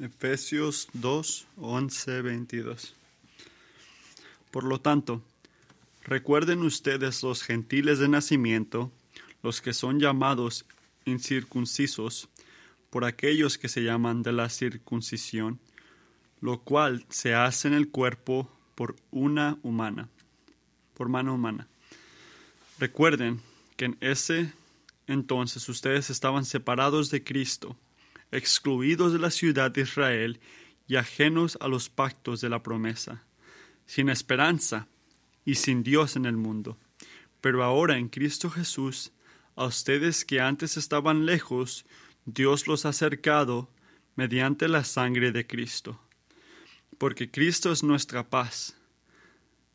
Efesios 2, 11, 22. Por lo tanto, recuerden ustedes los gentiles de nacimiento, los que son llamados incircuncisos, por aquellos que se llaman de la circuncisión, lo cual se hace en el cuerpo por una humana, por mano humana. Recuerden que en ese entonces ustedes estaban separados de Cristo, excluidos de la ciudad de Israel y ajenos a los pactos de la promesa, sin esperanza y sin Dios en el mundo. Pero ahora en Cristo Jesús, a ustedes que antes estaban lejos, Dios los ha acercado mediante la sangre de Cristo. Porque Cristo es nuestra paz.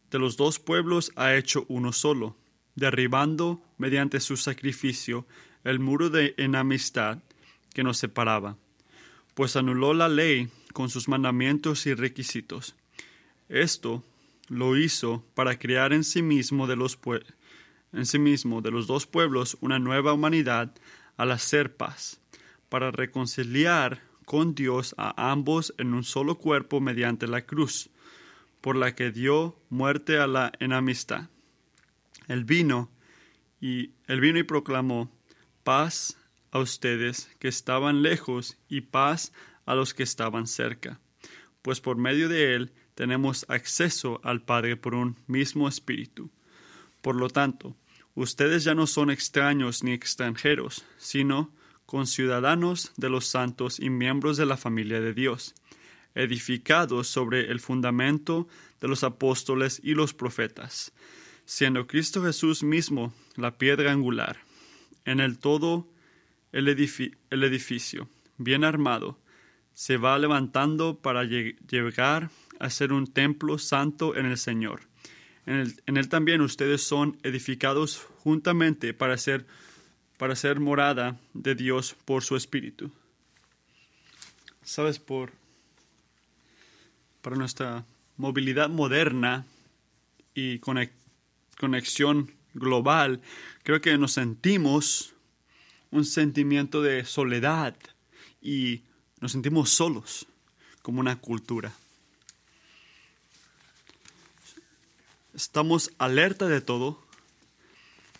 De los dos pueblos ha hecho uno solo, derribando mediante su sacrificio el muro de enemistad que nos separaba, pues anuló la ley con sus mandamientos y requisitos. Esto lo hizo para crear en sí mismo de los en sí mismo de los dos pueblos una nueva humanidad al hacer paz, para reconciliar con Dios a ambos en un solo cuerpo mediante la cruz, por la que dio muerte a la enemistad. El vino y el vino y proclamó paz a ustedes que estaban lejos y paz a los que estaban cerca, pues por medio de él tenemos acceso al Padre por un mismo espíritu. Por lo tanto, ustedes ya no son extraños ni extranjeros, sino conciudadanos de los santos y miembros de la familia de Dios, edificados sobre el fundamento de los apóstoles y los profetas, siendo Cristo Jesús mismo la piedra angular. En el todo el, edificio, bien armado, se va levantando para llegar a ser un templo santo en el Señor. En él, también ustedes son edificados juntamente para ser, para ser morada de Dios por su Espíritu. ¿Sabes? Por, para nuestra movilidad moderna y conexión global, creo que nos sentimos un sentimiento de soledad y nos sentimos solos como una cultura. Estamos alerta de todo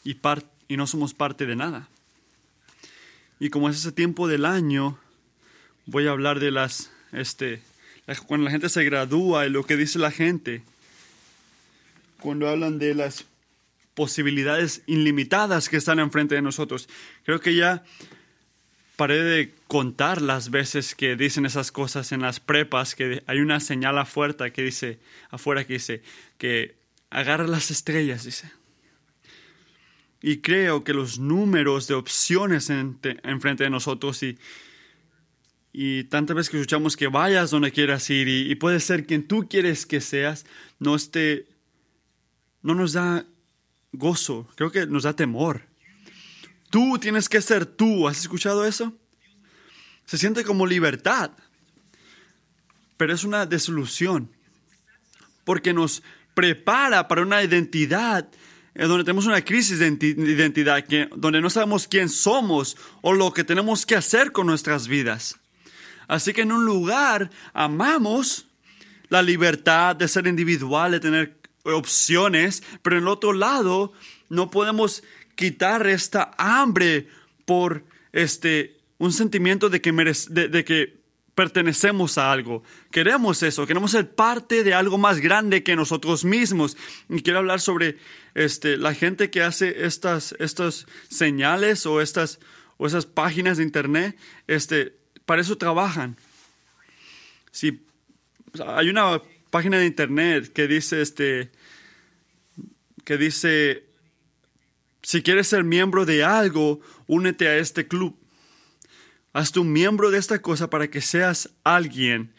y, y no somos parte de nada. Y como es ese tiempo del año, voy a hablar de las, este, cuando la gente se gradúa y lo que dice la gente, cuando hablan de las posibilidades ilimitadas que están enfrente de nosotros. Creo que ya paré de contar las veces que dicen esas cosas en las prepas, que hay una señal afuera que dice, afuera que dice, que agarra las estrellas, dice. Y creo que los números de opciones enfrente de nosotros y, y tantas veces que escuchamos que vayas donde quieras ir y, y puede ser quien tú quieres que seas, no, esté, no nos da gozo, creo que nos da temor. Tú tienes que ser tú, ¿has escuchado eso? Se siente como libertad, pero es una desilusión, porque nos prepara para una identidad en donde tenemos una crisis de identidad, donde no sabemos quién somos o lo que tenemos que hacer con nuestras vidas. Así que en un lugar amamos la libertad de ser individual, de tener opciones, pero en el otro lado no podemos quitar esta hambre por este un sentimiento de que, de, que pertenecemos a algo. Queremos eso, queremos ser parte de algo más grande que nosotros mismos. Y quiero hablar sobre este, la gente que hace estas, estas señales o estas o esas páginas de internet, este, para eso trabajan. Si hay una página de internet que dice, este, que dice, si quieres ser miembro de algo, únete a este club. Hazte un miembro de esta cosa para que seas alguien.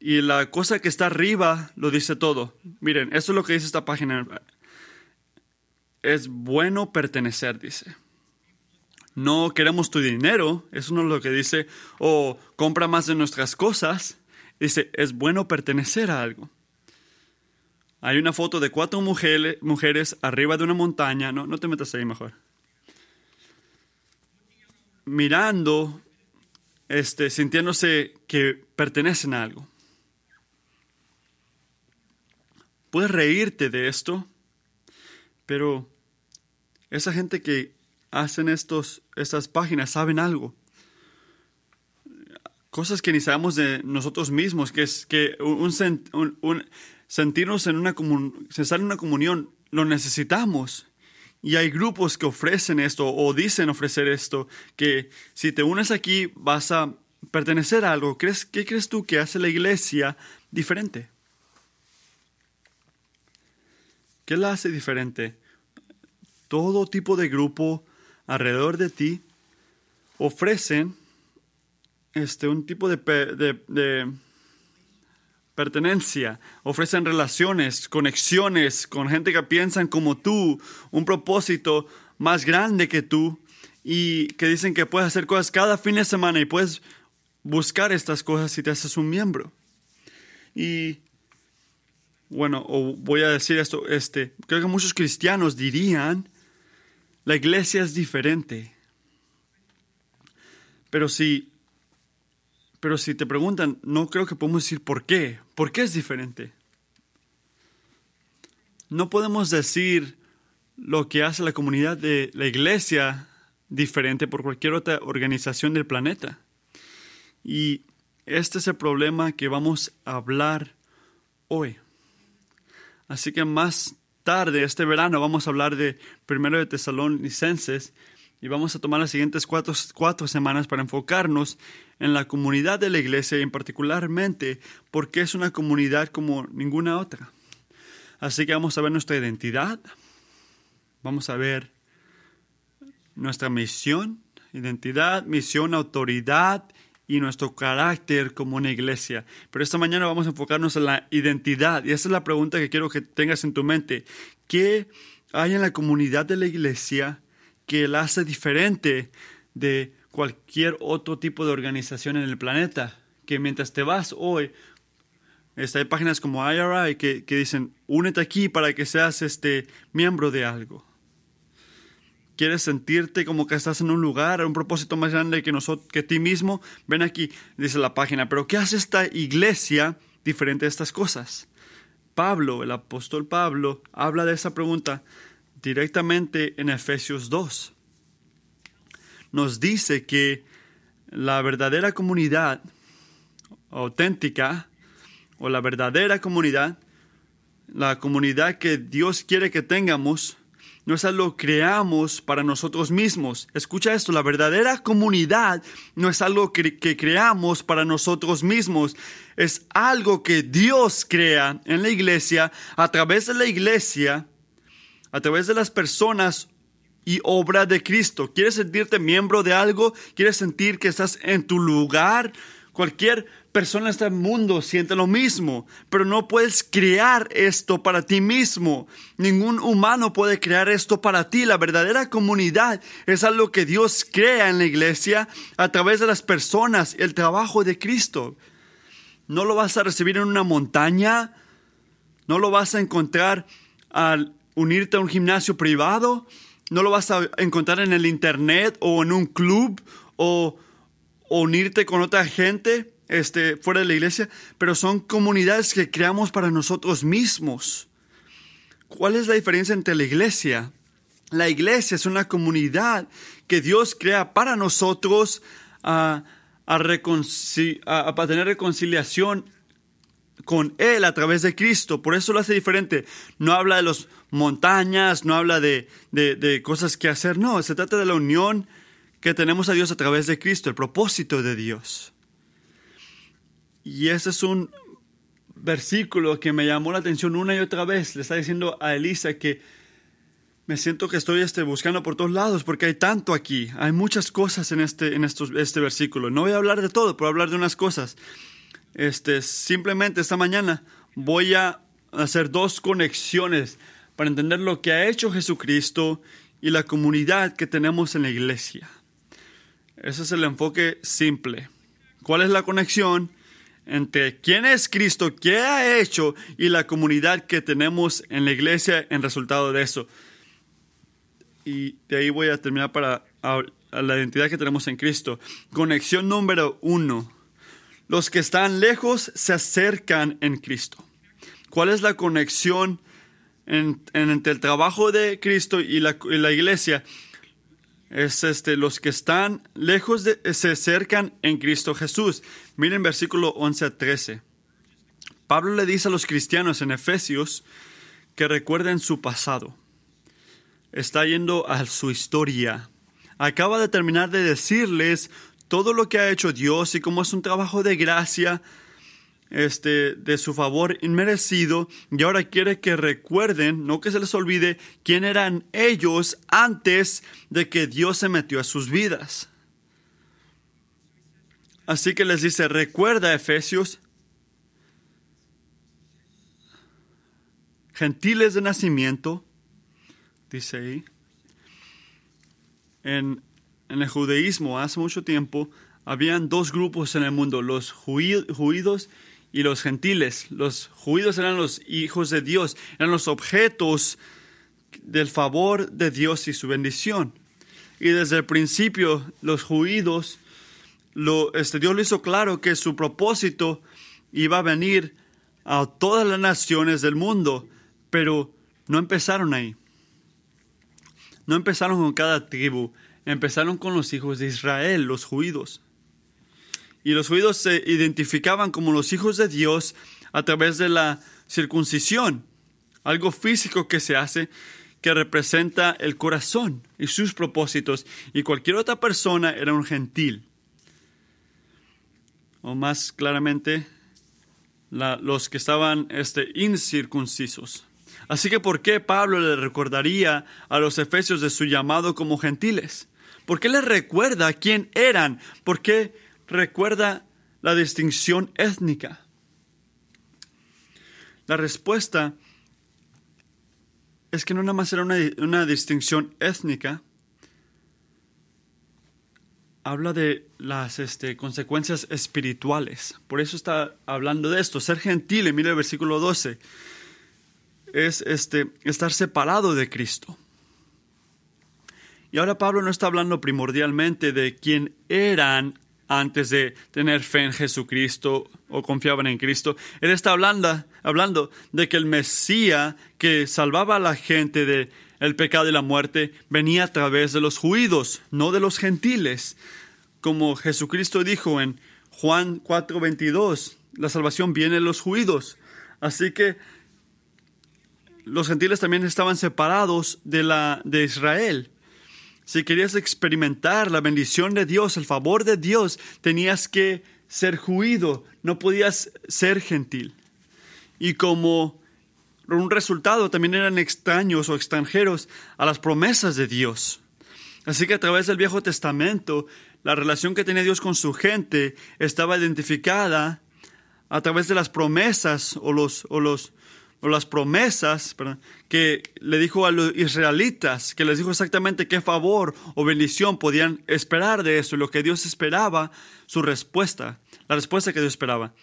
Y la cosa que está arriba lo dice todo. Miren, eso es lo que dice esta página. Es bueno pertenecer, dice. No queremos tu dinero, eso no es lo que dice. O compra más de nuestras cosas. Dice, es bueno pertenecer a algo. Hay una foto de cuatro mujeres, mujeres arriba de una montaña. No, no te metas ahí mejor. Mirando este, sintiéndose que pertenecen a algo. Puedes reírte de esto, pero esa gente que hacen estos, estas páginas saben algo. Cosas que sabemos de nosotros mismos, que es que un, sentirnos en una, en una comunión lo necesitamos. Y hay grupos que ofrecen esto o dicen ofrecer esto, que si te unes aquí vas a pertenecer a algo. ¿Crees, ¿Qué crees tú que hace la iglesia diferente? ¿Qué la hace diferente? Todo tipo de grupo alrededor de ti ofrecen este, un tipo de, de pertenencia, ofrecen relaciones, conexiones con gente que piensan como tú, un propósito más grande que tú y que dicen que puedes hacer cosas cada fin de semana y puedes buscar estas cosas si te haces un miembro. Y bueno, o voy a decir esto, este, creo que muchos cristianos dirían, la iglesia es diferente. Pero si pero si te preguntan, no creo que podemos decir por qué. ¿Por qué es diferente? No podemos decir lo que hace la comunidad de la iglesia diferente por cualquier otra organización del planeta. Y este es el problema que vamos a hablar hoy. Así que más tarde, este verano, vamos a hablar de primero de Tesalonicenses y vamos a tomar las siguientes cuatro, cuatro semanas para enfocarnos en la comunidad de la iglesia y en particularmente porque es una comunidad como ninguna otra. Así que vamos a ver nuestra identidad, vamos a ver nuestra misión, identidad, misión, autoridad y nuestro carácter como una iglesia. Pero esta mañana vamos a enfocarnos en la identidad y esa es la pregunta que quiero que tengas en tu mente. ¿Qué hay en la comunidad de la iglesia que la hace diferente de cualquier otro tipo de organización en el planeta. Que mientras te vas hoy, hay páginas como IRI que, que, dicen, únete aquí para que seas este, miembro de algo. ¿Quieres sentirte como que estás en un lugar, un propósito más grande que, nosotros, que ti mismo? Ven aquí, dice la página. Pero ¿qué hace esta iglesia diferente a estas cosas? Pablo, el apóstol Pablo, habla de esa pregunta directamente en Efesios 2 nos dice que la verdadera comunidad auténtica o la verdadera comunidad, la comunidad que Dios quiere que tengamos, no es algo que creamos para nosotros mismos. Escucha esto, la verdadera comunidad no es algo que, que, creamos para nosotros mismos, es algo que Dios crea en la iglesia, a través de la iglesia, a través de las personas y obra de Cristo. ¿Quieres sentirte miembro de algo? ¿Quieres sentir que estás en tu lugar? Cualquier persona en este mundo siente lo mismo, pero no puedes crear esto para ti mismo. Ningún humano puede crear esto para ti. La verdadera comunidad es algo que Dios crea en la iglesia a través de las personas, el trabajo de Cristo. No lo vas a recibir en una montaña, no lo vas a encontrar al unirte a un gimnasio privado, no lo vas a encontrar en el internet o en un club o, unirte con otra gente este, fuera de la iglesia, pero son comunidades que creamos para nosotros mismos. ¿Cuál es la diferencia entre la iglesia? La iglesia es una comunidad que Dios crea para nosotros a, a tener reconciliación con Él a través de Cristo. Por eso lo hace diferente. No habla de las montañas, no habla de, de, cosas que hacer. No, se trata de la unión que tenemos a Dios a través de Cristo, el propósito de Dios. Y ese es un versículo que me llamó la atención una y otra vez. Le está diciendo a Elisa que me siento que estoy este, buscando por todos lados porque hay tanto aquí. Hay muchas cosas en este, en estos, este versículo. No voy a hablar de todo, pero hablar de unas cosas. Este, simplemente esta mañana voy a hacer dos conexiones para entender lo que ha hecho Jesucristo y la comunidad que tenemos en la iglesia. Ese es el enfoque simple. ¿Cuál es la conexión entre quién es Cristo, qué ha hecho y la comunidad que tenemos en la iglesia en resultado de eso? Y de ahí voy a terminar para a, la identidad que tenemos en Cristo. Conexión número uno. Los que están lejos se acercan en Cristo. ¿Cuál es la conexión en- en- entre el trabajo de Cristo y la, y la iglesia? Es este, los que están lejos de, se acercan en Cristo Jesús. Miren versículo 11 a 13. Pablo le dice a los cristianos en Efesios que recuerden su pasado. Está yendo a su historia. Acaba de terminar de decirles todo lo que ha hecho Dios y cómo es un trabajo de gracia, este, de su favor inmerecido. Y ahora quiere que recuerden, no que se les olvide, quién eran ellos antes de que Dios se metió a sus vidas. Así que les dice, recuerda Efesios, gentiles de nacimiento, dice ahí, en, el judaísmo hace mucho tiempo habían dos grupos en el mundo, los judíos y los gentiles. Los judíos eran los hijos de Dios, eran los objetos del favor de Dios y su bendición. Y desde el principio los judíos, lo, este, Dios lo hizo claro que su propósito iba a venir a todas las naciones del mundo, pero no empezaron ahí. No empezaron con cada tribu, empezaron con los hijos de Israel, los judíos. Y los judíos se identificaban como los hijos de Dios a través de la circuncisión, algo físico que se hace que representa el corazón y sus propósitos, y cualquier otra persona era un gentil. O más claramente, la- los que estaban este, incircuncisos. Así que, ¿por qué Pablo le recordaría a los efesios de su llamado como gentiles? ¿Por qué les recuerda quién eran? ¿Por qué recuerda la distinción étnica? La respuesta es que no nada más era una, una distinción étnica, habla de las este, consecuencias espirituales. Por eso está hablando de esto. Ser gentil, mire el versículo 12, es este, estar separado de Cristo. Y ahora Pablo no está hablando primordialmente de quién eran antes de tener fe en Jesucristo o confiaban en Cristo. Él está hablando, hablando de que el Mesías que salvaba a la gente de el pecado y la muerte venía a través de los judíos, no de los gentiles. Como Jesucristo dijo en Juan 4:22, la salvación viene de los judíos. Así que los gentiles también estaban separados de, la, de Israel. Si querías experimentar la bendición de Dios, el favor de Dios, tenías que ser judío, no podías ser gentil. Y como un resultado también eran extraños o extranjeros a las promesas de Dios. Así que a través del Viejo Testamento, la relación que tenía Dios con su gente estaba identificada a través de las promesas o los, o los o las promesas que le dijo a los israelitas, que les dijo exactamente qué favor o bendición podían esperar de eso, lo que Dios esperaba, su respuesta, la respuesta que Dios esperaba.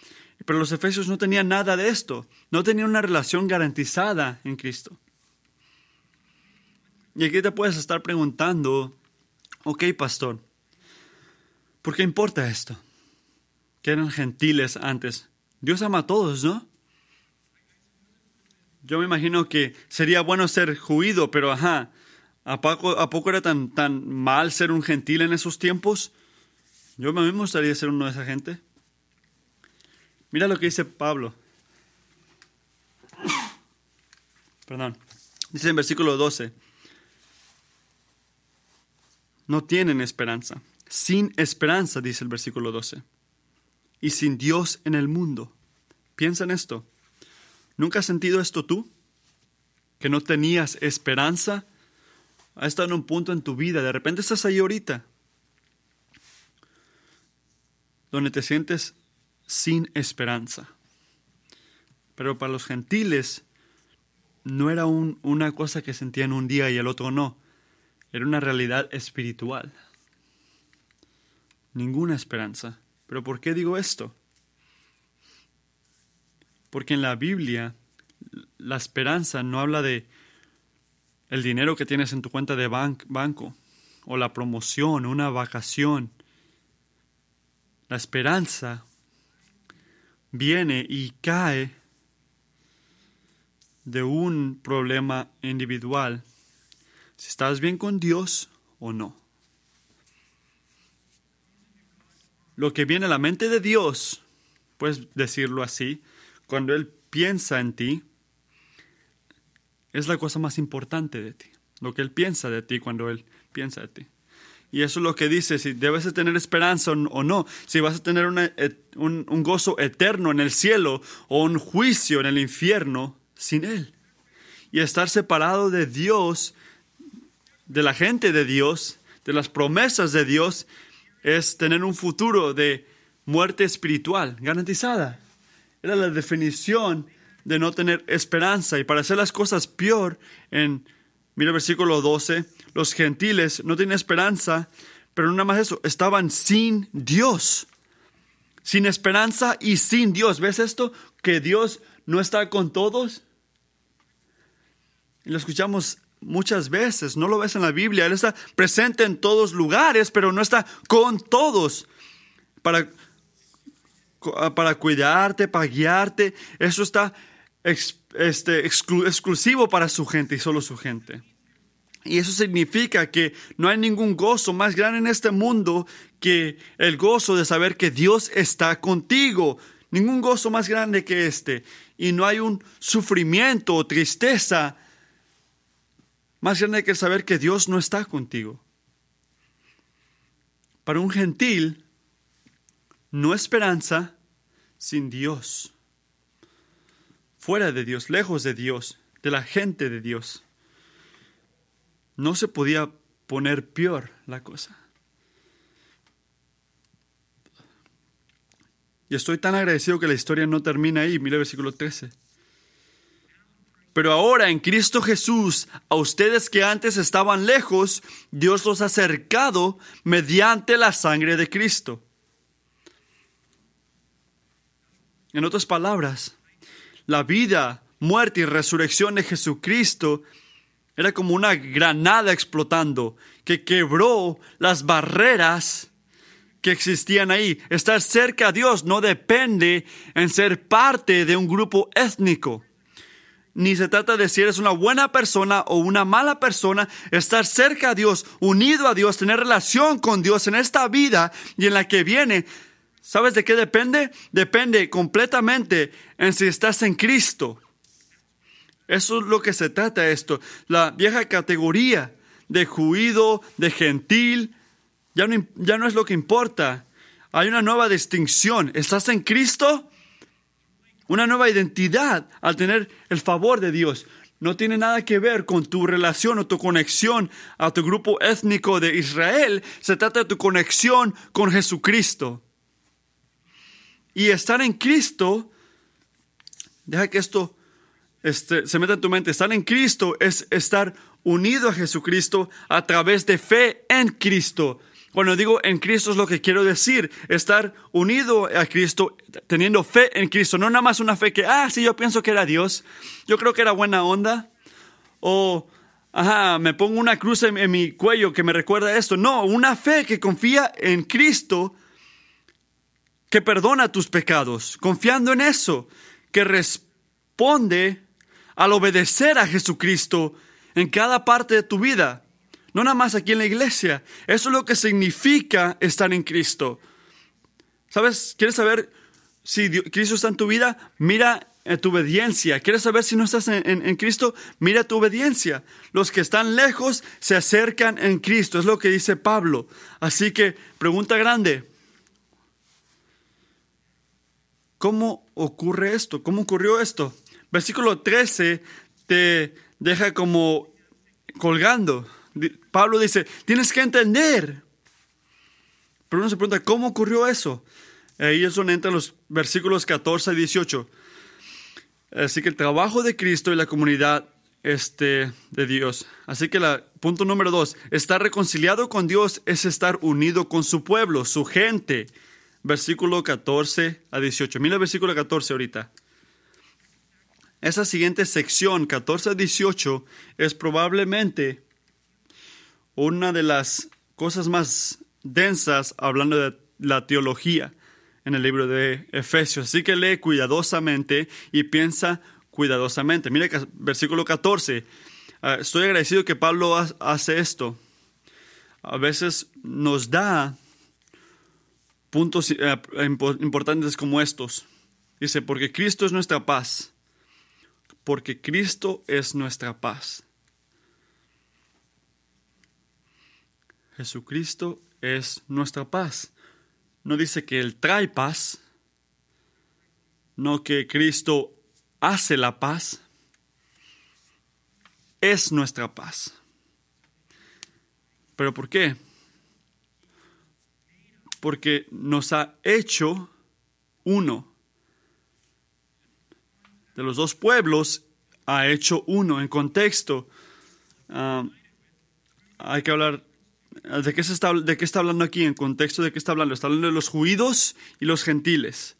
Pero los efesios no tenían nada de esto, no tenían una relación garantizada en Cristo. Y aquí te puedes estar preguntando, ok, pastor, ¿por qué importa esto? Que eran gentiles antes. Dios ama a todos, ¿no? Yo me imagino que sería bueno ser judío, pero ajá, ¿a poco, ¿a poco era tan, tan mal ser un gentil en esos tiempos? Yo a mí me gustaría ser uno de esa gente. Mira lo que dice Pablo. Perdón. Dice en versículo 12. No tienen esperanza. Sin esperanza, dice el versículo 12. Y sin Dios en el mundo. Piensa en esto. ¿Nunca has sentido esto tú? Que no tenías esperanza. Has estado en un punto en tu vida. De repente estás ahí ahorita. Donde te sientes sin esperanza. Pero para los gentiles no era un, una cosa que sentían un día y el otro no. Era una realidad espiritual. Ninguna esperanza. ¿Pero por qué digo esto? Porque en la Biblia la esperanza no habla de el dinero que tienes en tu cuenta de ban banco. o la promoción, una vacación. La esperanza viene y cae de un problema individual, si estás bien con Dios o no. Lo que viene a la mente de Dios, puedes decirlo así, cuando Él piensa en ti, es la cosa más importante de ti. Lo que Él piensa de ti cuando Él piensa de ti. Y eso es lo que dice, si debes tener esperanza o no, si vas a tener un, un gozo eterno en el cielo o un juicio en el infierno sin Él. Y estar separado de Dios, de la gente de Dios, de las promesas de Dios, es tener un futuro de muerte espiritual garantizada. Era la definición de no tener esperanza. Y para hacer las cosas peor, en, mira el versículo 12, los gentiles no tienen esperanza, pero nada más eso, estaban sin Dios. Sin esperanza y sin Dios. ¿Ves esto? Que Dios no está con todos. Y lo escuchamos muchas veces, no lo ves en la Biblia. Él está presente en todos lugares, pero no está con todos. Para para cuidarte, para guiarte. Eso está este, exclusivo para su gente y solo su gente. Y eso significa que no hay ningún gozo más grande en este mundo que el gozo de saber que Dios está contigo. Ningún gozo más grande que este. Y no hay un sufrimiento o tristeza más grande que saber que Dios no está contigo. Para un gentil, no esperanza sin Dios, fuera de Dios, lejos de Dios, de la gente de Dios. No se podía poner peor la cosa. Y estoy tan agradecido que la historia no termina ahí. Mira el versículo 13. Pero ahora en Cristo Jesús, a ustedes que antes estaban lejos, Dios los ha acercado mediante la sangre de Cristo. En otras palabras, la vida, muerte y resurrección de Jesucristo era como una granada explotando que quebró las barreras que existían ahí. Estar cerca a Dios no depende en ser parte de un grupo étnico. Ni se trata de si eres una buena persona o una mala persona. Estar cerca a Dios, unido a Dios, tener relación con Dios en esta vida y en la que viene, ¿Sabes de qué depende? Depende completamente en si estás en Cristo. Eso es lo que se trata esto. La vieja categoría de juido, de gentil, ya no, ya no es lo que importa. Hay una nueva distinción. ¿Estás en Cristo? Una nueva identidad al tener el favor de Dios. No tiene nada que ver con tu relación o tu conexión a tu grupo étnico de Israel. Se trata de tu conexión con Jesucristo. Y estar en Cristo, deja que esto este, se meta en tu mente, estar en Cristo es estar unido a Jesucristo a través de fe en Cristo. Cuando digo en Cristo es lo que quiero decir, estar unido a Cristo, teniendo fe en Cristo, no nada más una fe que, ah, sí, yo pienso que era Dios, yo creo que era buena onda, o, ajá, me pongo una cruz en, en mi cuello que me recuerda esto. No, una fe que confía en Cristo que perdona tus pecados, confiando en eso, que responde al obedecer a Jesucristo en cada parte de tu vida, no nada más aquí en la iglesia. Eso es lo que significa estar en Cristo. ¿Sabes? ¿Quieres saber si Cristo está en tu vida? Mira en tu obediencia. ¿Quieres saber si no estás en, en, Cristo? Mira tu obediencia. Los que están lejos se acercan en Cristo. Es lo que dice Pablo. Así que, pregunta grande. ¿Cómo ocurre esto? ¿Cómo ocurrió esto? Versículo 13 te deja como colgando. Pablo dice, tienes que entender. Pero uno se pregunta, ¿cómo ocurrió eso? Ahí es donde entran los versículos 14 y 18. Así que el trabajo de Cristo y la comunidad este, de Dios. Así que punto número dos, estar reconciliado con Dios es estar unido con su pueblo, su gente versículo 14 a 18. Mira el versículo 14 ahorita. Esa siguiente sección, 14 a 18, es probablemente una de las cosas más densas hablando de la teología en el libro de Efesios. Así que lee cuidadosamente y piensa cuidadosamente. Mira versículo 14. Ah, estoy agradecido que Pablo hace esto. A veces nos da puntos eh, importantes como estos. Dice, porque Cristo es nuestra paz. Porque Cristo es nuestra paz. Jesucristo es nuestra paz. No dice que Él trae paz, no que Cristo hace la paz, es nuestra paz. ¿Pero por qué? Porque nos ha hecho uno. De los dos pueblos ha hecho uno. En contexto, ah, hay que hablar ¿De qué, se está, ¿De qué está hablando aquí? En contexto de qué está hablando. Está hablando de los judíos y los gentiles.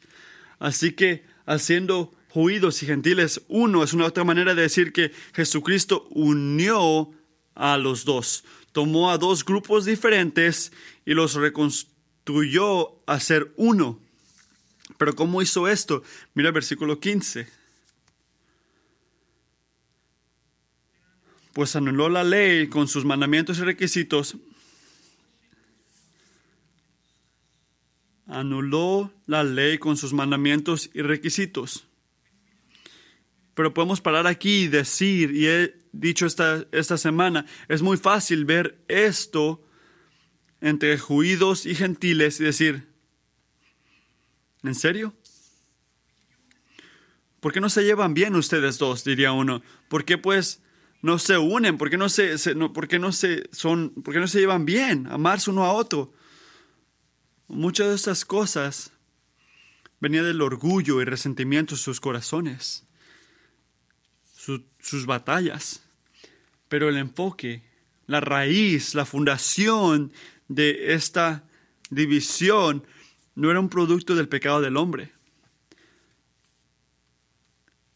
Así que haciendo judíos y gentiles uno es una otra manera de decir que Jesucristo unió a los dos. Tomó a dos grupos diferentes y los reconstruyó a ser uno. Pero ¿cómo hizo esto? Mira el versículo 15. Pues anuló la ley con sus mandamientos y requisitos anuló la ley con sus mandamientos y requisitos. Pero podemos parar aquí y decir, y he dicho esta, esta semana, es muy fácil ver esto entre judíos y gentiles y decir, ¿en serio? ¿Por qué no se llevan bien ustedes dos? diría uno. ¿Por qué pues no se unen? ¿Por qué no se, por qué no se son, por qué no se llevan bien? Amarse uno a otro. Muchas de estas cosas venían del orgullo y resentimiento en sus corazones, sus batallas. Pero el enfoque, la raíz, la fundación de esta división no era un producto del pecado del hombre.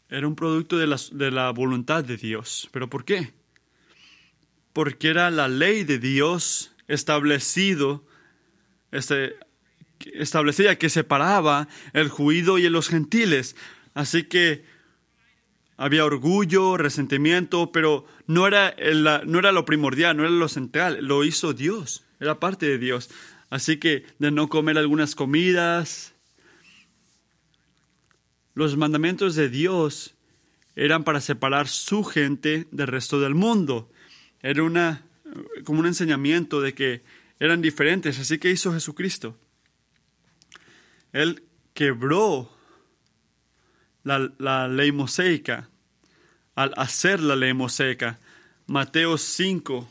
Era un producto de la, de la voluntad de Dios. ¿Pero por qué? Porque era la ley de Dios establecido este, establecía que separaba el judío y los gentiles. Así que había orgullo, resentimiento, pero no era, no era lo primordial, no era lo central, lo hizo Dios, era parte de Dios. Así que de no comer algunas comidas. Los mandamientos de Dios eran para separar su gente del resto del mundo. Era una, como un enseñamiento de que eran diferentes. Así que hizo Jesucristo. Él quebró la, ley mosaica al hacer la ley mosaica. Mateo 5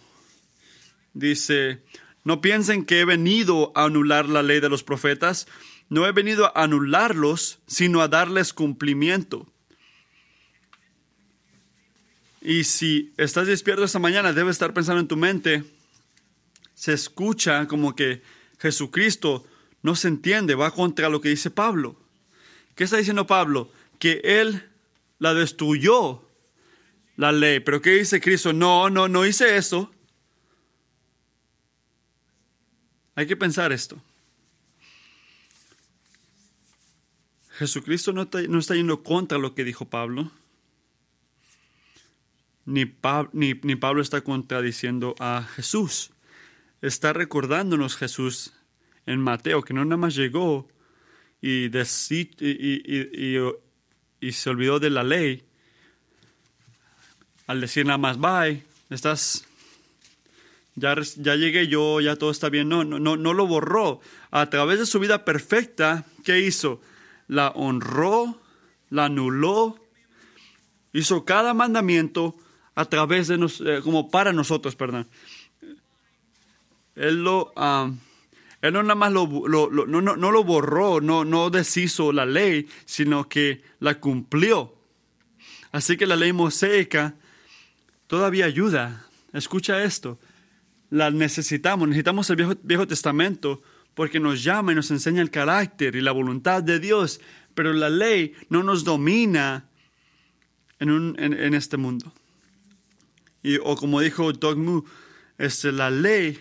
dice, no piensen que he venido a anular la ley de los profetas, no he venido a anularlos, sino a darles cumplimiento. Y si estás despierto esta mañana, debes estar pensando en tu mente, se escucha como que Jesucristo no se entiende, va contra lo que dice Pablo. ¿Qué está diciendo Pablo? Que él la destruyó, la ley. Pero ¿qué dice Cristo? No, no, no hice eso. Hay que pensar esto. Jesucristo no está, no está yendo contra lo que dijo Pablo ni, Pablo está contradiciendo a Jesús. Está recordándonos Jesús en Mateo que no nada más llegó y, y, se olvidó de la ley al decir nada más, bye, estás, ya, ya llegué yo, ya todo está bien. No, no, no, no lo borró. A través de su vida perfecta, ¿qué hizo? La honró, la anuló, hizo cada mandamiento a través de nos, eh, como para nosotros, perdón. Él lo, ah, él no nada más lo, no, no, lo borró, no, no deshizo la ley, sino que la cumplió. Así que la ley mosaica todavía ayuda. Escucha esto. La necesitamos, necesitamos el Viejo, Viejo Testamento porque nos llama y nos enseña el carácter y la voluntad de Dios, pero la ley no nos domina en, un, en este mundo. Y, o como dijo Doug Moo, este, la ley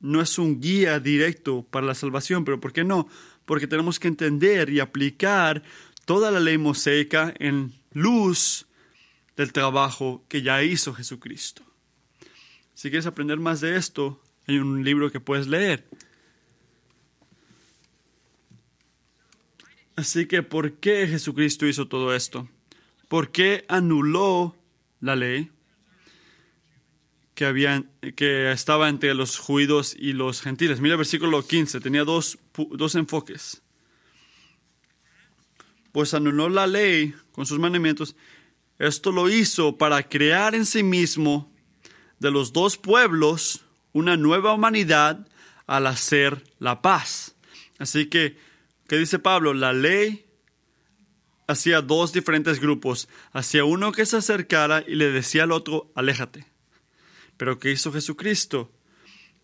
no es un guía directo para la salvación, pero ¿por qué no? Porque tenemos que entender y aplicar toda la ley mosaica en luz del trabajo que ya hizo Jesucristo. Si quieres aprender más de esto, hay un libro que puedes leer. Así que, ¿por qué Jesucristo hizo todo esto? ¿Por qué anuló la ley que, había, que estaba entre los judíos y los gentiles? Mira el versículo 15, tenía dos, dos enfoques. Pues anuló la ley con sus mandamientos. Esto lo hizo para crear en sí mismo de los dos pueblos una nueva humanidad al hacer la paz. Así que, ¿qué dice Pablo? La ley hacía dos diferentes grupos. Hacía uno que se acercara y le decía al otro, aléjate. Pero ¿qué hizo Jesucristo?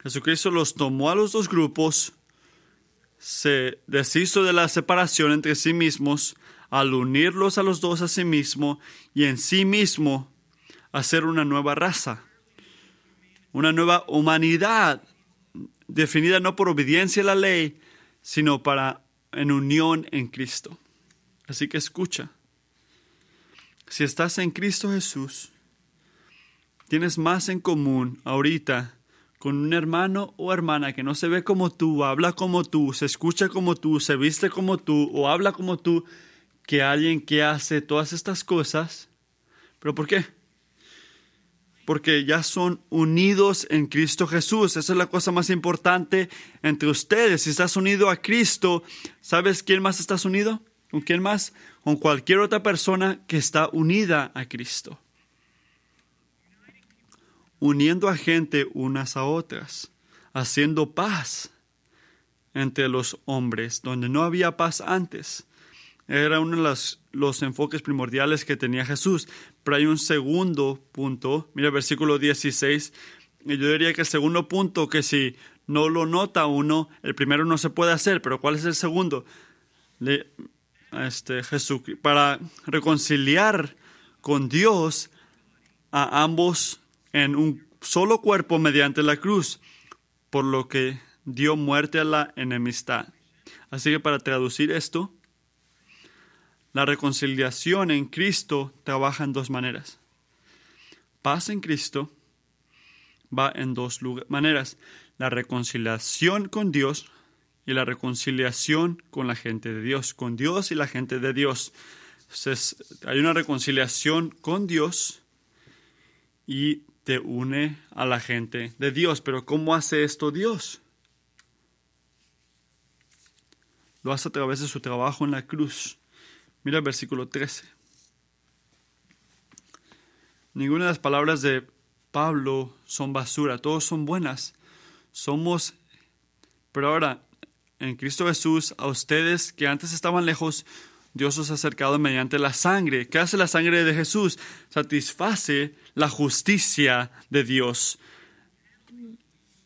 Jesucristo los tomó a los dos grupos, se deshizo de la separación entre sí mismos, al unirlos a los dos a sí mismo y en sí mismo hacer una nueva raza una nueva humanidad definida no por obediencia a la ley, sino para en unión en Cristo. Así que escucha. Si estás en Cristo Jesús, tienes más en común ahorita con un hermano o hermana que no se ve como tú, habla como tú, se escucha como tú, se viste como tú o habla como tú, que alguien que hace todas estas cosas. ¿Pero por qué? Porque ya son unidos en Cristo Jesús. Esa es la cosa más importante entre ustedes. Si estás unido a Cristo, ¿sabes quién más estás unido? ¿Con quién más? Con cualquier otra persona que está unida a Cristo. Uniendo a gente unas a otras, haciendo paz entre los hombres, donde no había paz antes. Era uno de los, los enfoques primordiales que tenía Jesús. Pero hay un segundo punto, mira versículo 16, y yo diría que el segundo punto que si no lo nota uno, el primero no se puede hacer, pero ¿cuál es el segundo? este, Jesús, para reconciliar con Dios a ambos en un solo cuerpo mediante la cruz, por lo que dio muerte a la enemistad. Así que para traducir esto, la reconciliación en Cristo trabaja en dos maneras. Paz en Cristo va en dos maneras. La reconciliación con Dios y la reconciliación con la gente de Dios, con Dios y la gente de Dios. Hay una reconciliación con Dios y te une a la gente de Dios. Pero ¿cómo hace esto Dios? Lo hace a través de su trabajo en la cruz. Mira el versículo 13. Ninguna de las palabras de Pablo son basura, todos son buenas. Somos, pero ahora, en Cristo Jesús, a ustedes que antes estaban lejos, Dios os ha acercado mediante la sangre. ¿Qué hace la sangre de Jesús? Satisface la justicia de Dios,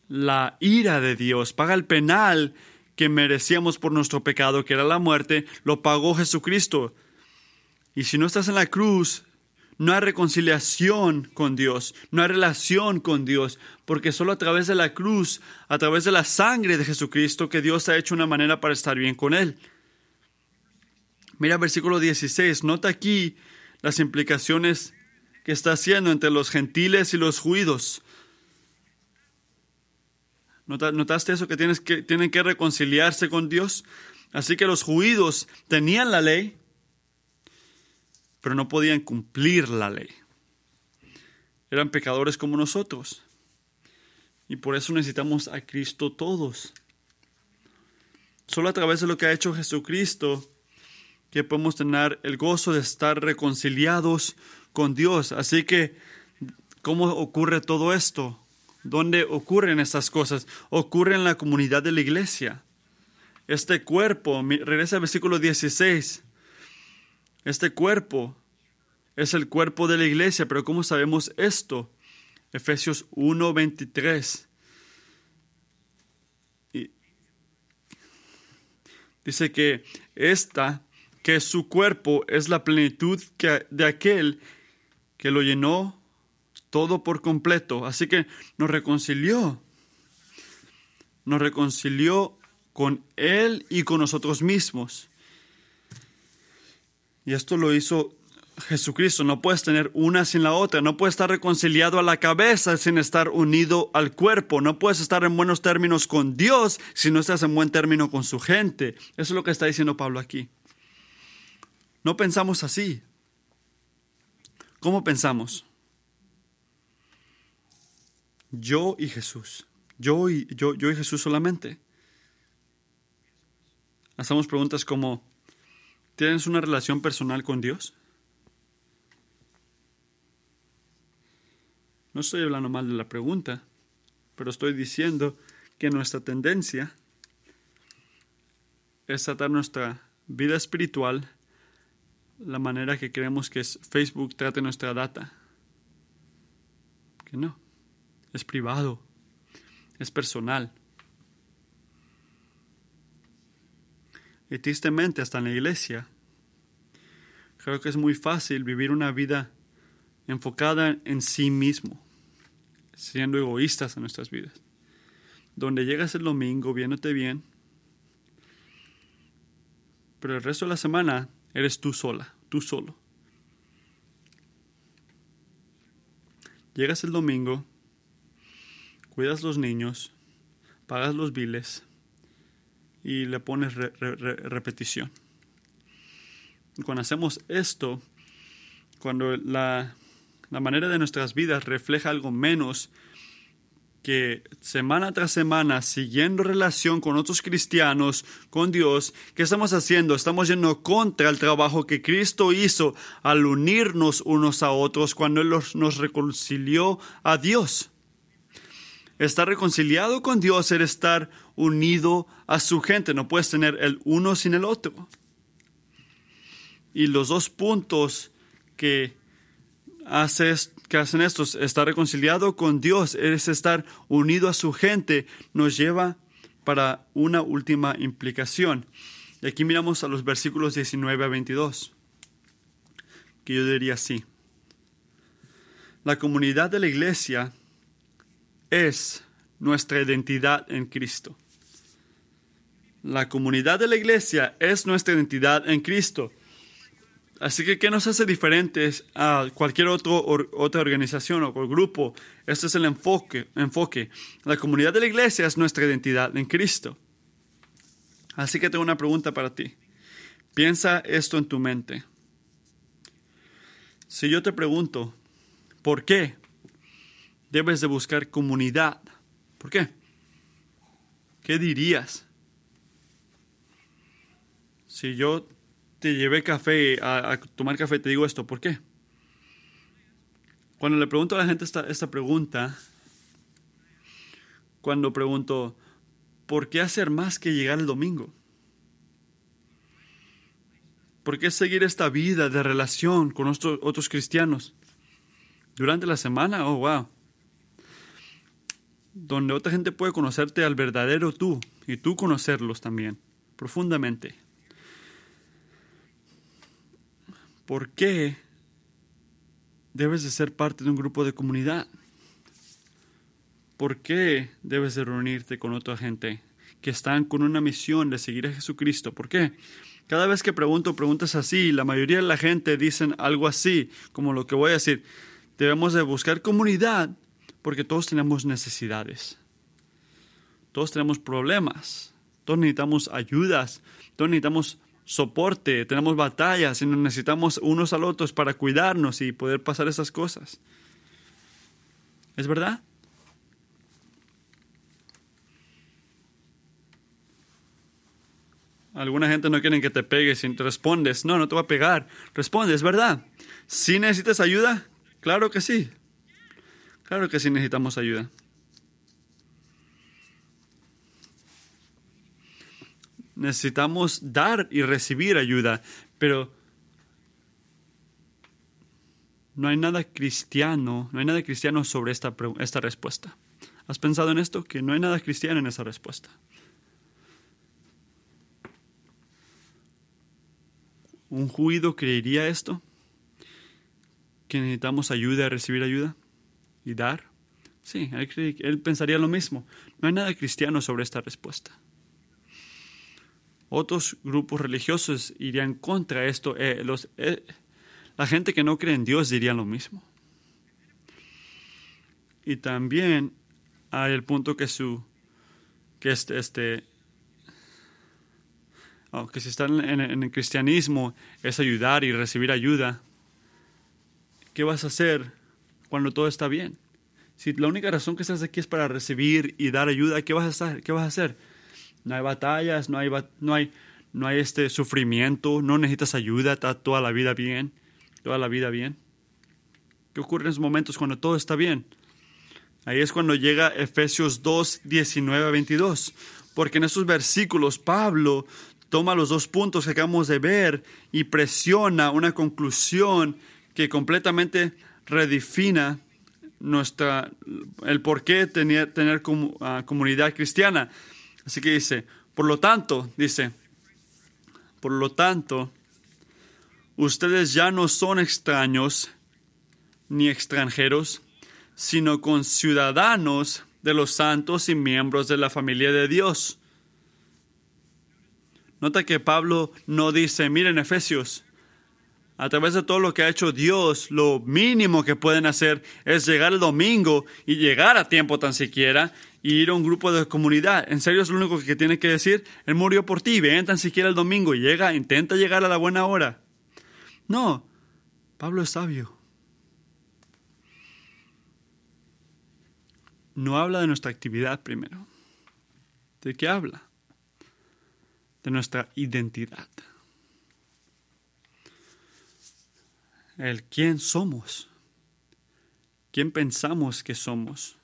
la ira de Dios, paga el penal que merecíamos por nuestro pecado, que era la muerte, lo pagó Jesucristo. Y si no estás en la cruz, no hay reconciliación con Dios, no hay relación con Dios, porque solo a través de la cruz, a través de la sangre de Jesucristo, que Dios ha hecho una manera para estar bien con Él. Mira versículo 16, nota aquí las implicaciones que está haciendo entre los gentiles y los judíos. ¿Notaste eso que, tienes que tienen que reconciliarse con Dios? Así que los judíos tenían la ley, pero no podían cumplir la ley. Eran pecadores como nosotros. Y por eso necesitamos a Cristo todos. Solo a través de lo que ha hecho Jesucristo que podemos tener el gozo de estar reconciliados con Dios. Así que, ¿cómo ocurre todo esto? ¿Dónde ocurren estas cosas? Ocurre en la comunidad de la iglesia. Este cuerpo, regresa al versículo 16. Este cuerpo es el cuerpo de la iglesia, pero ¿cómo sabemos esto? Efesios 1:23. Dice que esta, que su cuerpo es la plenitud de aquel que lo llenó todo por completo. Así que nos reconcilió. nos reconcilió con Él y con nosotros mismos. Y esto lo hizo Jesucristo. No puedes tener una sin la otra. No puedes estar reconciliado a la cabeza sin estar unido al cuerpo. No puedes estar en buenos términos con Dios si no estás en buen término con su gente. Eso es lo que está diciendo Pablo aquí. No pensamos así. ¿Cómo pensamos? Yo y Jesús. Yo y, yo, yo y Jesús solamente. Hacemos preguntas como, ¿tienes una relación personal con Dios? No estoy hablando mal de la pregunta, pero estoy diciendo que nuestra tendencia es tratar nuestra vida espiritual la manera que queremos que Facebook trate nuestra data. Que no, es privado, es personal. Y tristemente, hasta en la iglesia, creo que es muy fácil vivir una vida enfocada en sí mismo, siendo egoístas en nuestras vidas. Donde llegas el domingo viéndote bien, pero el resto de la semana eres tú sola, tú solo. Llegas el domingo, cuidas los niños, pagas los biles, y le pones repetición. Cuando hacemos esto, cuando la, la manera de nuestras vidas refleja algo menos que semana tras semana, siguiendo relación con otros cristianos, con Dios, ¿qué estamos haciendo? Estamos yendo contra el trabajo que Cristo hizo al unirnos unos a otros cuando Él nos reconcilió a Dios. Estar reconciliado con Dios es estar unido a su gente. No puedes tener el uno sin el otro. Y los dos puntos que, haces, que hacen estos, estar reconciliado con Dios, es estar unido a su gente, nos lleva para una última implicación. Y aquí miramos a los versículos 19 a 22, que yo diría así. La comunidad de la iglesia es nuestra identidad en Cristo. La comunidad de la iglesia es nuestra identidad en Cristo. Así que, ¿qué nos hace diferentes a cualquier otra organización o grupo? Este es el enfoque, enfoque. La comunidad de la iglesia es nuestra identidad en Cristo. Así que tengo una pregunta para ti. Piensa esto en tu mente. Si yo te pregunto, ¿por qué debes de buscar comunidad? ¿Por qué? ¿Qué dirías? Si yo te llevé café a, tomar café, te digo esto, ¿por qué? Cuando le pregunto a la gente esta, esta pregunta, cuando pregunto, ¿por qué hacer más que llegar el domingo? ¿Por qué seguir esta vida de relación con otros, cristianos? Durante la semana, oh, wow. Donde otra gente puede conocerte al verdadero tú y tú conocerlos también, profundamente. ¿Por qué debes de ser parte de un grupo de comunidad? ¿Por qué debes de reunirte con otra gente que están con una misión de seguir a Jesucristo? ¿Por qué? Cada vez que pregunto preguntas así, la mayoría de la gente dicen algo así, como lo que voy a decir. Debemos de buscar comunidad porque todos tenemos necesidades. Todos tenemos problemas. Todos necesitamos ayudas. Todos necesitamos soporte, tenemos batallas y nos necesitamos unos a otros para cuidarnos y poder pasar esas cosas. ¿Es verdad? Alguna gente no quiere que te pegues y te respondes. No, no te voy a pegar. Responde, es verdad. ¿Si necesitas ayuda? Claro que sí. Claro que sí necesitamos ayuda. necesitamos dar y recibir ayuda, pero no hay nada cristiano, no hay nada cristiano sobre esta, esta respuesta. ¿Has pensado en esto? Que no hay nada cristiano en esa respuesta. ¿Un judío creería esto? ¿Que necesitamos ayuda, recibir ayuda y dar? Sí, él, pensaría lo mismo. No hay nada cristiano sobre esta respuesta. Otros grupos religiosos irían contra esto. Eh, eh, la gente que no cree en Dios diría lo mismo. Y también hay el punto que su que este, este oh, que si están en, en, el cristianismo es ayudar y recibir ayuda. ¿Qué vas a hacer cuando todo está bien? Si la única razón que estás aquí es para recibir y dar ayuda, ¿qué vas a hacer? ¿Qué vas a hacer? No hay batallas, no hay, no hay, no hay este sufrimiento, no necesitas ayuda, está toda la vida bien, toda la vida bien. ¿Qué ocurre en esos momentos cuando todo está bien? Ahí es cuando llega Efesios 2, 19 a 22, porque en esos versículos Pablo toma los dos puntos que acabamos de ver y presiona una conclusión que completamente redefina nuestra, el por qué tener, tener comunidad cristiana. Así que dice, por lo tanto, dice, por lo tanto, ustedes ya no son extraños ni extranjeros, sino con ciudadanos de los santos y miembros de la familia de Dios. Nota que Pablo no dice, miren Efesios, a través de todo lo que ha hecho Dios, lo mínimo que pueden hacer es llegar el domingo y llegar a tiempo tan siquiera y ir a un grupo de comunidad. En serio es lo único que tiene que decir. Él murió por ti, ven tan siquiera el domingo, llega, intenta llegar a la buena hora. No, Pablo es sabio. No habla de nuestra actividad primero. ¿De qué habla? De nuestra identidad. El quién somos, quién pensamos que somos.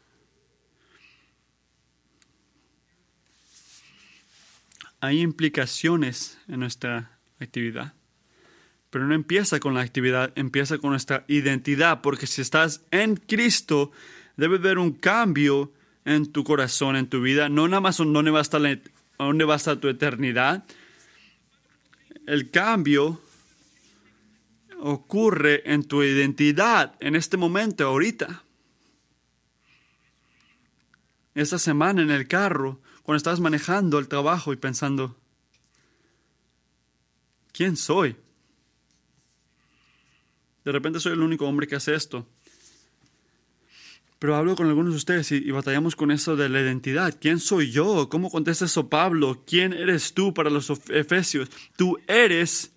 Hay implicaciones en nuestra actividad, pero no empieza con la actividad, empieza con nuestra identidad, porque si estás en Cristo, debe haber un cambio en tu corazón, en tu vida, no nada más dónde va a estar, va a estar tu eternidad. El cambio ocurre en tu identidad en este momento, ahorita. Esta semana en el carro, cuando estás manejando el trabajo y pensando, ¿quién soy? De repente soy el único hombre que hace esto. Pero hablo con algunos de ustedes y, y, batallamos con eso de la identidad. ¿Quién soy yo? ¿Cómo contesta eso Pablo? ¿Quién eres tú para los efesios? Tú eres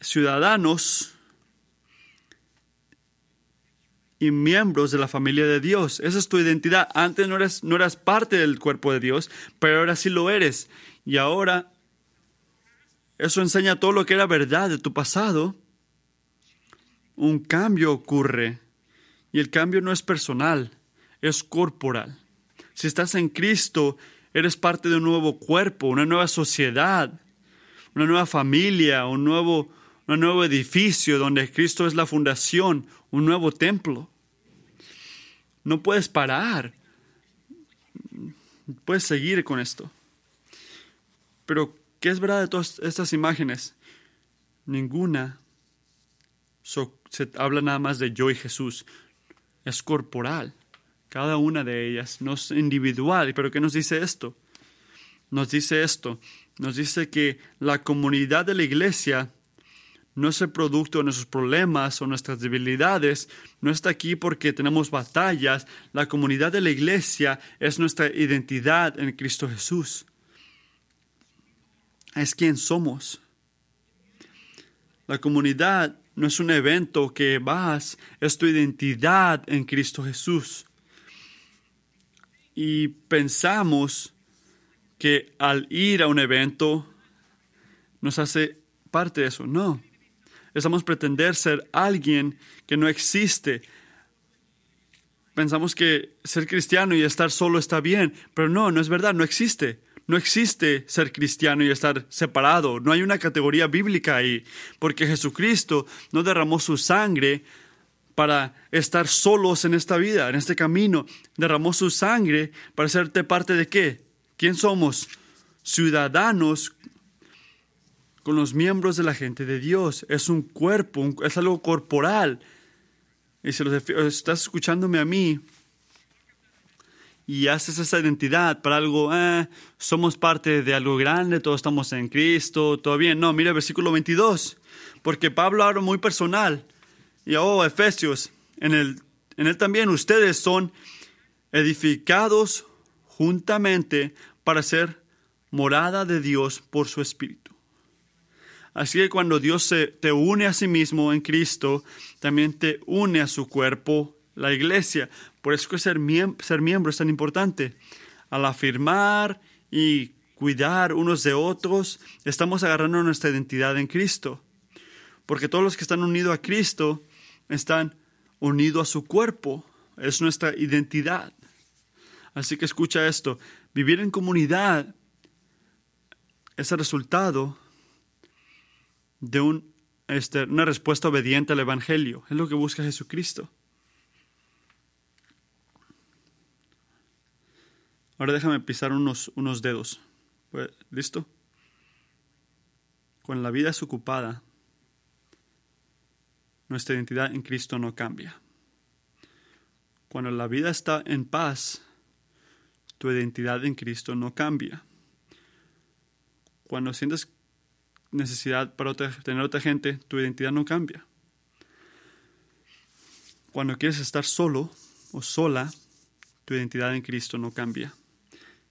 ciudadanos y miembros de la familia de Dios. Esa es tu identidad. Antes no eras, no eras parte del cuerpo de Dios, pero ahora sí lo eres. Y ahora eso enseña todo lo que era verdad de tu pasado. Un cambio ocurre. Y el cambio no es personal, es corporal. Si estás en Cristo, eres parte de un nuevo cuerpo, una nueva sociedad, una nueva familia, un nuevo un nuevo edificio donde Cristo es la fundación, un nuevo templo. No puedes parar. Puedes seguir con esto. Pero, ¿qué es verdad de todas estas imágenes? Ninguna se habla nada más de yo y Jesús. Es corporal. Cada una de ellas no es individual. ¿Pero qué nos dice esto? Nos dice esto. Nos dice que la comunidad de la iglesia no es el producto de nuestros problemas o nuestras debilidades, no está aquí porque tenemos batallas. La comunidad de la iglesia es nuestra identidad en Cristo Jesús. Es quien somos. La comunidad no es un evento que vas, es tu identidad en Cristo Jesús. Y pensamos que al ir a un evento nos hace parte de eso. No. Estamos pretender ser alguien que no existe. Pensamos que ser cristiano y estar solo está bien, pero no, no es verdad, no existe. No existe ser cristiano y estar separado. No hay una categoría bíblica ahí, porque Jesucristo no derramó su sangre para estar solos en esta vida, en este camino. Derramó su sangre para hacerte parte de qué? ¿Quién somos? Ciudadanos con los miembros de la gente de Dios. Es un cuerpo, es algo corporal. Y si estás escuchándome a mí, y haces esa identidad para algo, eh, somos parte de algo grande, todos estamos en Cristo, todo bien. No, mira el versículo 22, porque Pablo habla muy personal. Y oh, Efesios, en él, en él también ustedes son edificados juntamente para ser morada de Dios por su Espíritu. Así que cuando Dios se, te une a sí mismo en Cristo, también te une a su cuerpo, la iglesia. Por eso que ser, ser miembro es tan importante. Al afirmar y cuidar unos de otros, estamos agarrando nuestra identidad en Cristo. Porque todos los que están unidos a Cristo están unidos a su cuerpo. Es nuestra identidad. Así que escucha esto. Vivir en comunidad es el resultado de este, una respuesta obediente al Evangelio. Es lo que busca Jesucristo. Ahora déjame pisar unos, unos dedos. Pues, ¿Listo? Cuando la vida es ocupada, nuestra identidad en Cristo no cambia. Cuando la vida está en paz, tu identidad en Cristo no cambia. Cuando sientes necesidad para tener otra gente, tu identidad no cambia. Cuando quieres estar solo o sola, tu identidad en Cristo no cambia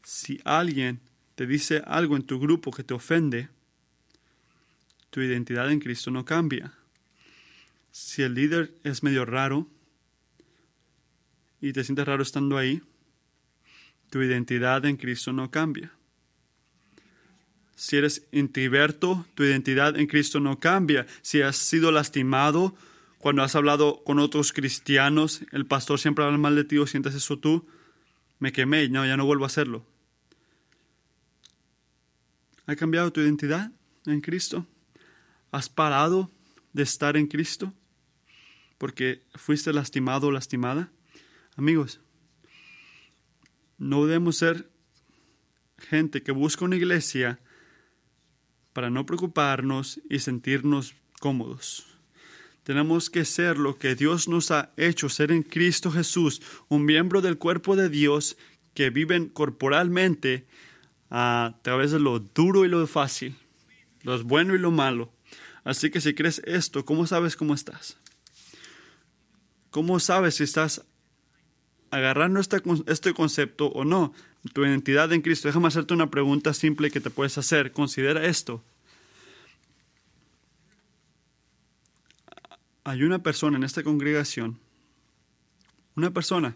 si alguien te dice algo en tu grupo que te ofende, tu identidad en Cristo no cambia. Si el líder es medio raro y te sientes raro estando ahí, tu identidad en Cristo no cambia. Si eres introverto, tu identidad en Cristo no cambia. Si has sido lastimado cuando has hablado con otros cristianos, el pastor siempre habla mal de ti o sientes eso tú, me quemé, no, ya no vuelvo a hacerlo. ¿Ha cambiado tu identidad en Cristo? ¿Has parado de estar en Cristo? Porque fuiste lastimado o lastimada. Amigos, no debemos ser gente que busca una iglesia para no preocuparnos y sentirnos cómodos. Tenemos que ser lo que Dios nos ha hecho, ser en Cristo Jesús, un miembro del cuerpo de Dios que viven corporalmente a través de lo duro y lo fácil, lo bueno y lo malo. Así que si crees esto, ¿cómo sabes cómo estás? ¿Cómo sabes si estás agarrando este, este concepto o no? Tu identidad en Cristo. Déjame hacerte una pregunta simple que te puedes hacer. Considera esto. Hay una persona en esta congregación, una persona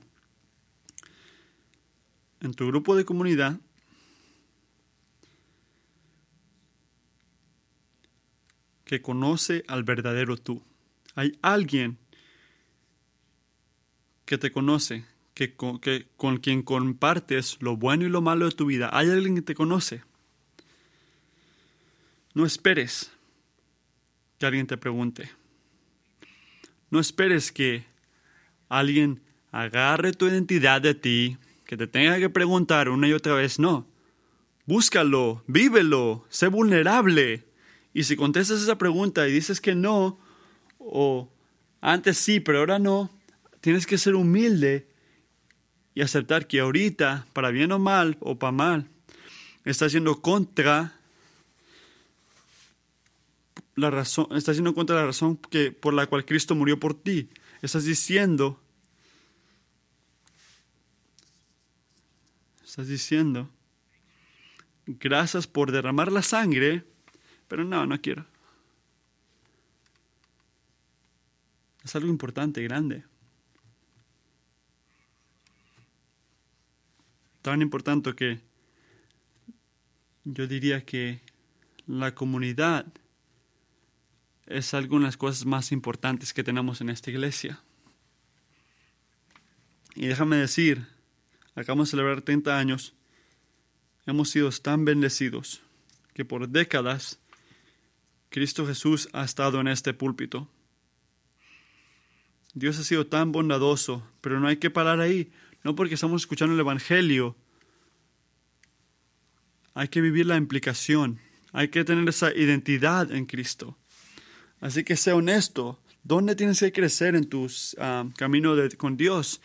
en tu grupo de comunidad que conoce al verdadero tú. Hay alguien que te conoce, que, que, con quien compartes lo bueno y lo malo de tu vida. Hay alguien que te conoce. No esperes que alguien te pregunte. No esperes que alguien agarre tu identidad de ti, que te tenga que preguntar una y otra vez. No. Búscalo, vívelo, sé vulnerable. Y si contestas esa pregunta y dices que no, o antes sí, pero ahora no, tienes que ser humilde y aceptar que ahorita, para bien o mal, o para mal, estás yendo contra la razón, estás yendo contra la razón que, por la cual Cristo murió por ti. Estás diciendo, estás diciendo, gracias por derramar la sangre pero no, no quiero. Es algo importante, grande. Tan importante que yo diría que la comunidad es alguna de las cosas más importantes que tenemos en esta iglesia. Y déjame decir, acabamos de celebrar 30 años, hemos sido tan bendecidos que por décadas Cristo Jesús ha estado en este púlpito. Dios ha sido tan bondadoso, pero no hay que parar ahí, no porque estamos escuchando el Evangelio. Hay que vivir la implicación, hay que tener esa identidad en Cristo. Así que sé honesto, ¿dónde tienes que crecer en tu ah, camino con Dios?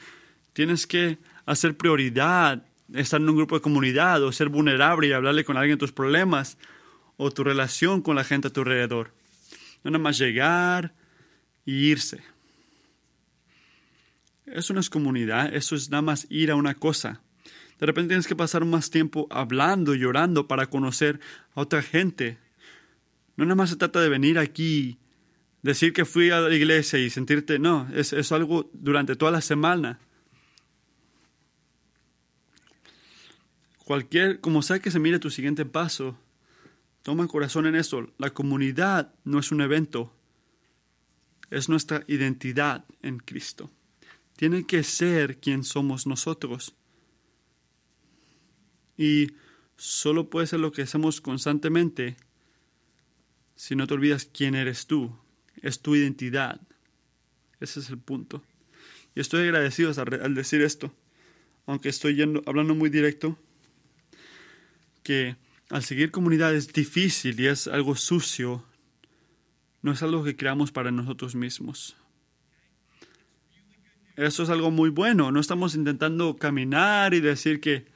Tienes que hacer prioridad, estar en un grupo de comunidad o ser vulnerable y hablarle con alguien tus problemas o tu relación con la gente a tu alrededor. No nada más llegar y irse. Eso no es comunidad, eso es nada más ir a una cosa. De repente tienes que pasar más tiempo hablando llorando para conocer a otra gente. No nada más se trata de venir aquí, decir que fui a la iglesia y sentirte, no, es, es algo durante toda la semana. Cualquier, como sea que se mire tu siguiente paso, toma corazón en eso. La comunidad no es un evento, es nuestra identidad en Cristo. Tiene que ser quien somos nosotros. Y solo puede ser lo que hacemos constantemente si no te olvidas quién eres tú. Es tu identidad. Ese es el punto. Y estoy agradecido al decir esto, aunque estoy yendo, hablando muy directo, que al seguir comunidad es difícil y es algo sucio, no es algo que creamos para nosotros mismos. Eso es algo muy bueno. No estamos intentando caminar y decir que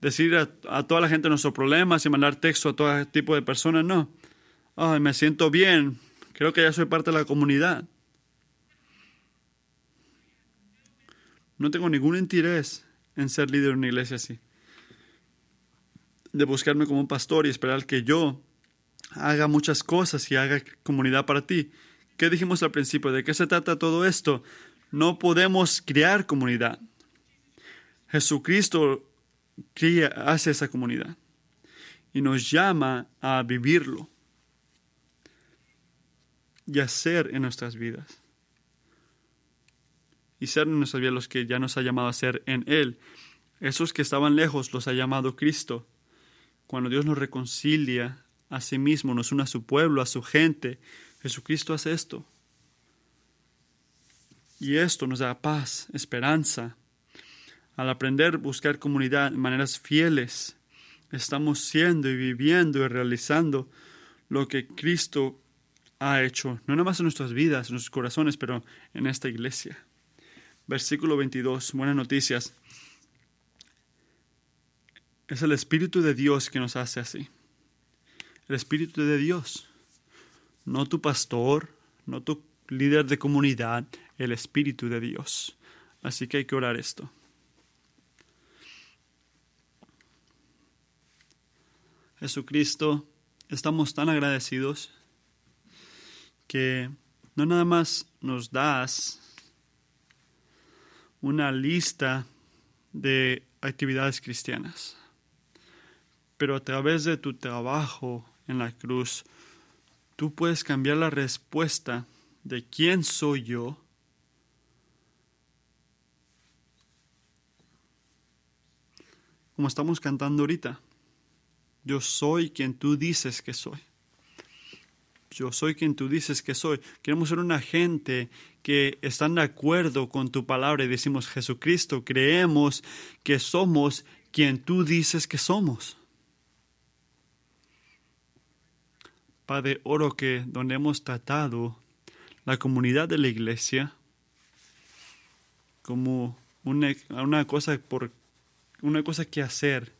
decir a, toda la gente nuestros problemas y mandar texto a todo tipo de personas. No. Ay, me siento bien. Creo que ya soy parte de la comunidad. No tengo ningún interés en ser líder de una iglesia así. De buscarme como un pastor y esperar que yo haga muchas cosas y haga comunidad para ti. ¿Qué dijimos al principio? ¿De qué se trata todo esto? No podemos crear comunidad. Jesucristo hace esa comunidad y nos llama a vivirlo y a ser en nuestras vidas. Y ser en nuestras vidas los que ya nos ha llamado a ser en Él. Esos que estaban lejos los ha llamado Cristo. Cuando Dios nos reconcilia a sí mismo, nos une a su pueblo, a su gente, Jesucristo hace esto. Y esto nos da paz, esperanza. Al aprender a buscar comunidad de maneras fieles, estamos siendo y viviendo y realizando lo que Cristo ha hecho, no nada más en nuestras vidas, en nuestros corazones, pero en esta iglesia. Versículo 22, buenas noticias. Es el Espíritu de Dios que nos hace así. El Espíritu de Dios. No tu pastor, no tu líder de comunidad, el Espíritu de Dios. Así que hay que orar esto. Jesucristo, estamos tan agradecidos que no nada más nos das una lista de actividades cristianas, pero a través de tu trabajo en la cruz, tú puedes cambiar la respuesta de quién soy yo como estamos cantando ahorita. Yo soy quien tú dices que soy. Yo soy quien tú dices que soy. Queremos ser una gente que están de acuerdo con tu palabra y decimos Jesucristo, creemos que somos quien tú dices que somos. Padre, oro que donde hemos tratado la comunidad de la iglesia como una, una cosa por una cosa que hacer,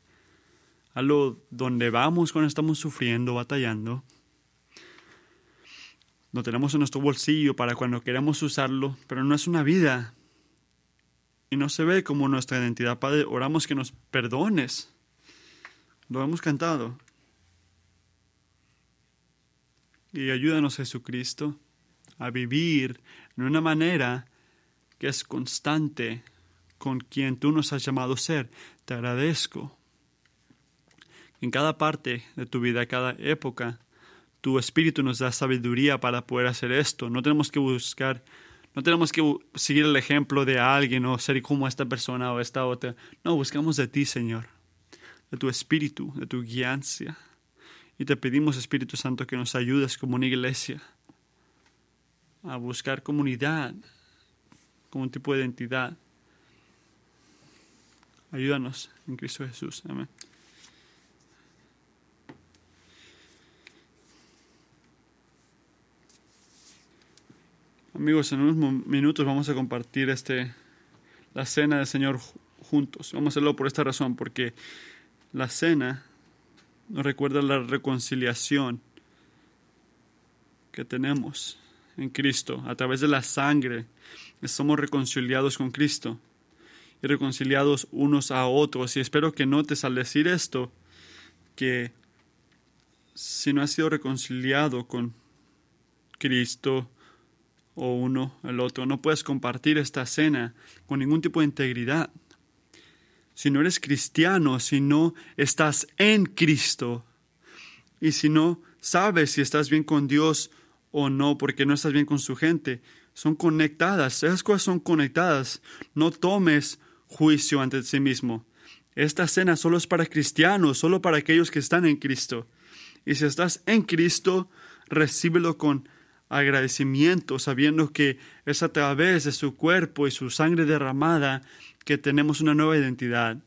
algo donde vamos cuando estamos sufriendo, batallando. Lo tenemos en nuestro bolsillo para cuando queremos usarlo, pero no es una vida. Y no se ve como nuestra identidad. Padre, oramos que nos perdones. Lo hemos cantado. Y ayúdanos, Jesucristo, a vivir en una manera que es constante con quien tú nos has llamado a ser. Te agradezco. En cada parte de tu vida, cada época, tu espíritu nos da sabiduría para poder hacer esto. No tenemos que buscar, no tenemos que seguir el ejemplo de alguien o ser como esta persona o esta otra. No, buscamos de ti, Señor, de tu espíritu, de tu guianza. Y te pedimos, Espíritu Santo, que nos ayudes como una iglesia a buscar comunidad como un tipo de identidad Ayúdanos en Cristo Jesús. Amén. Amigos, en unos minutos vamos a compartir este la cena del Señor juntos. Vamos a hacerlo por esta razón, porque la cena nos recuerda la reconciliación que tenemos en Cristo. A través de la sangre somos reconciliados con Cristo y reconciliados unos a otros. Y espero que notes al decir esto que si no has sido reconciliado con Cristo o uno al otro, no puedes compartir esta cena con ningún tipo de integridad. Si no eres cristiano, si no estás en Cristo y si no sabes si estás bien con Dios o no porque no estás bien con su gente, son conectadas, esas cosas son conectadas. No tomes juicio ante sí mismo. Esta cena solo es para cristianos, solo para aquellos que están en Cristo. Y si estás en Cristo, recíbelo con agradecimiento, sabiendo que es a través de su cuerpo y su sangre derramada que tenemos una nueva identidad.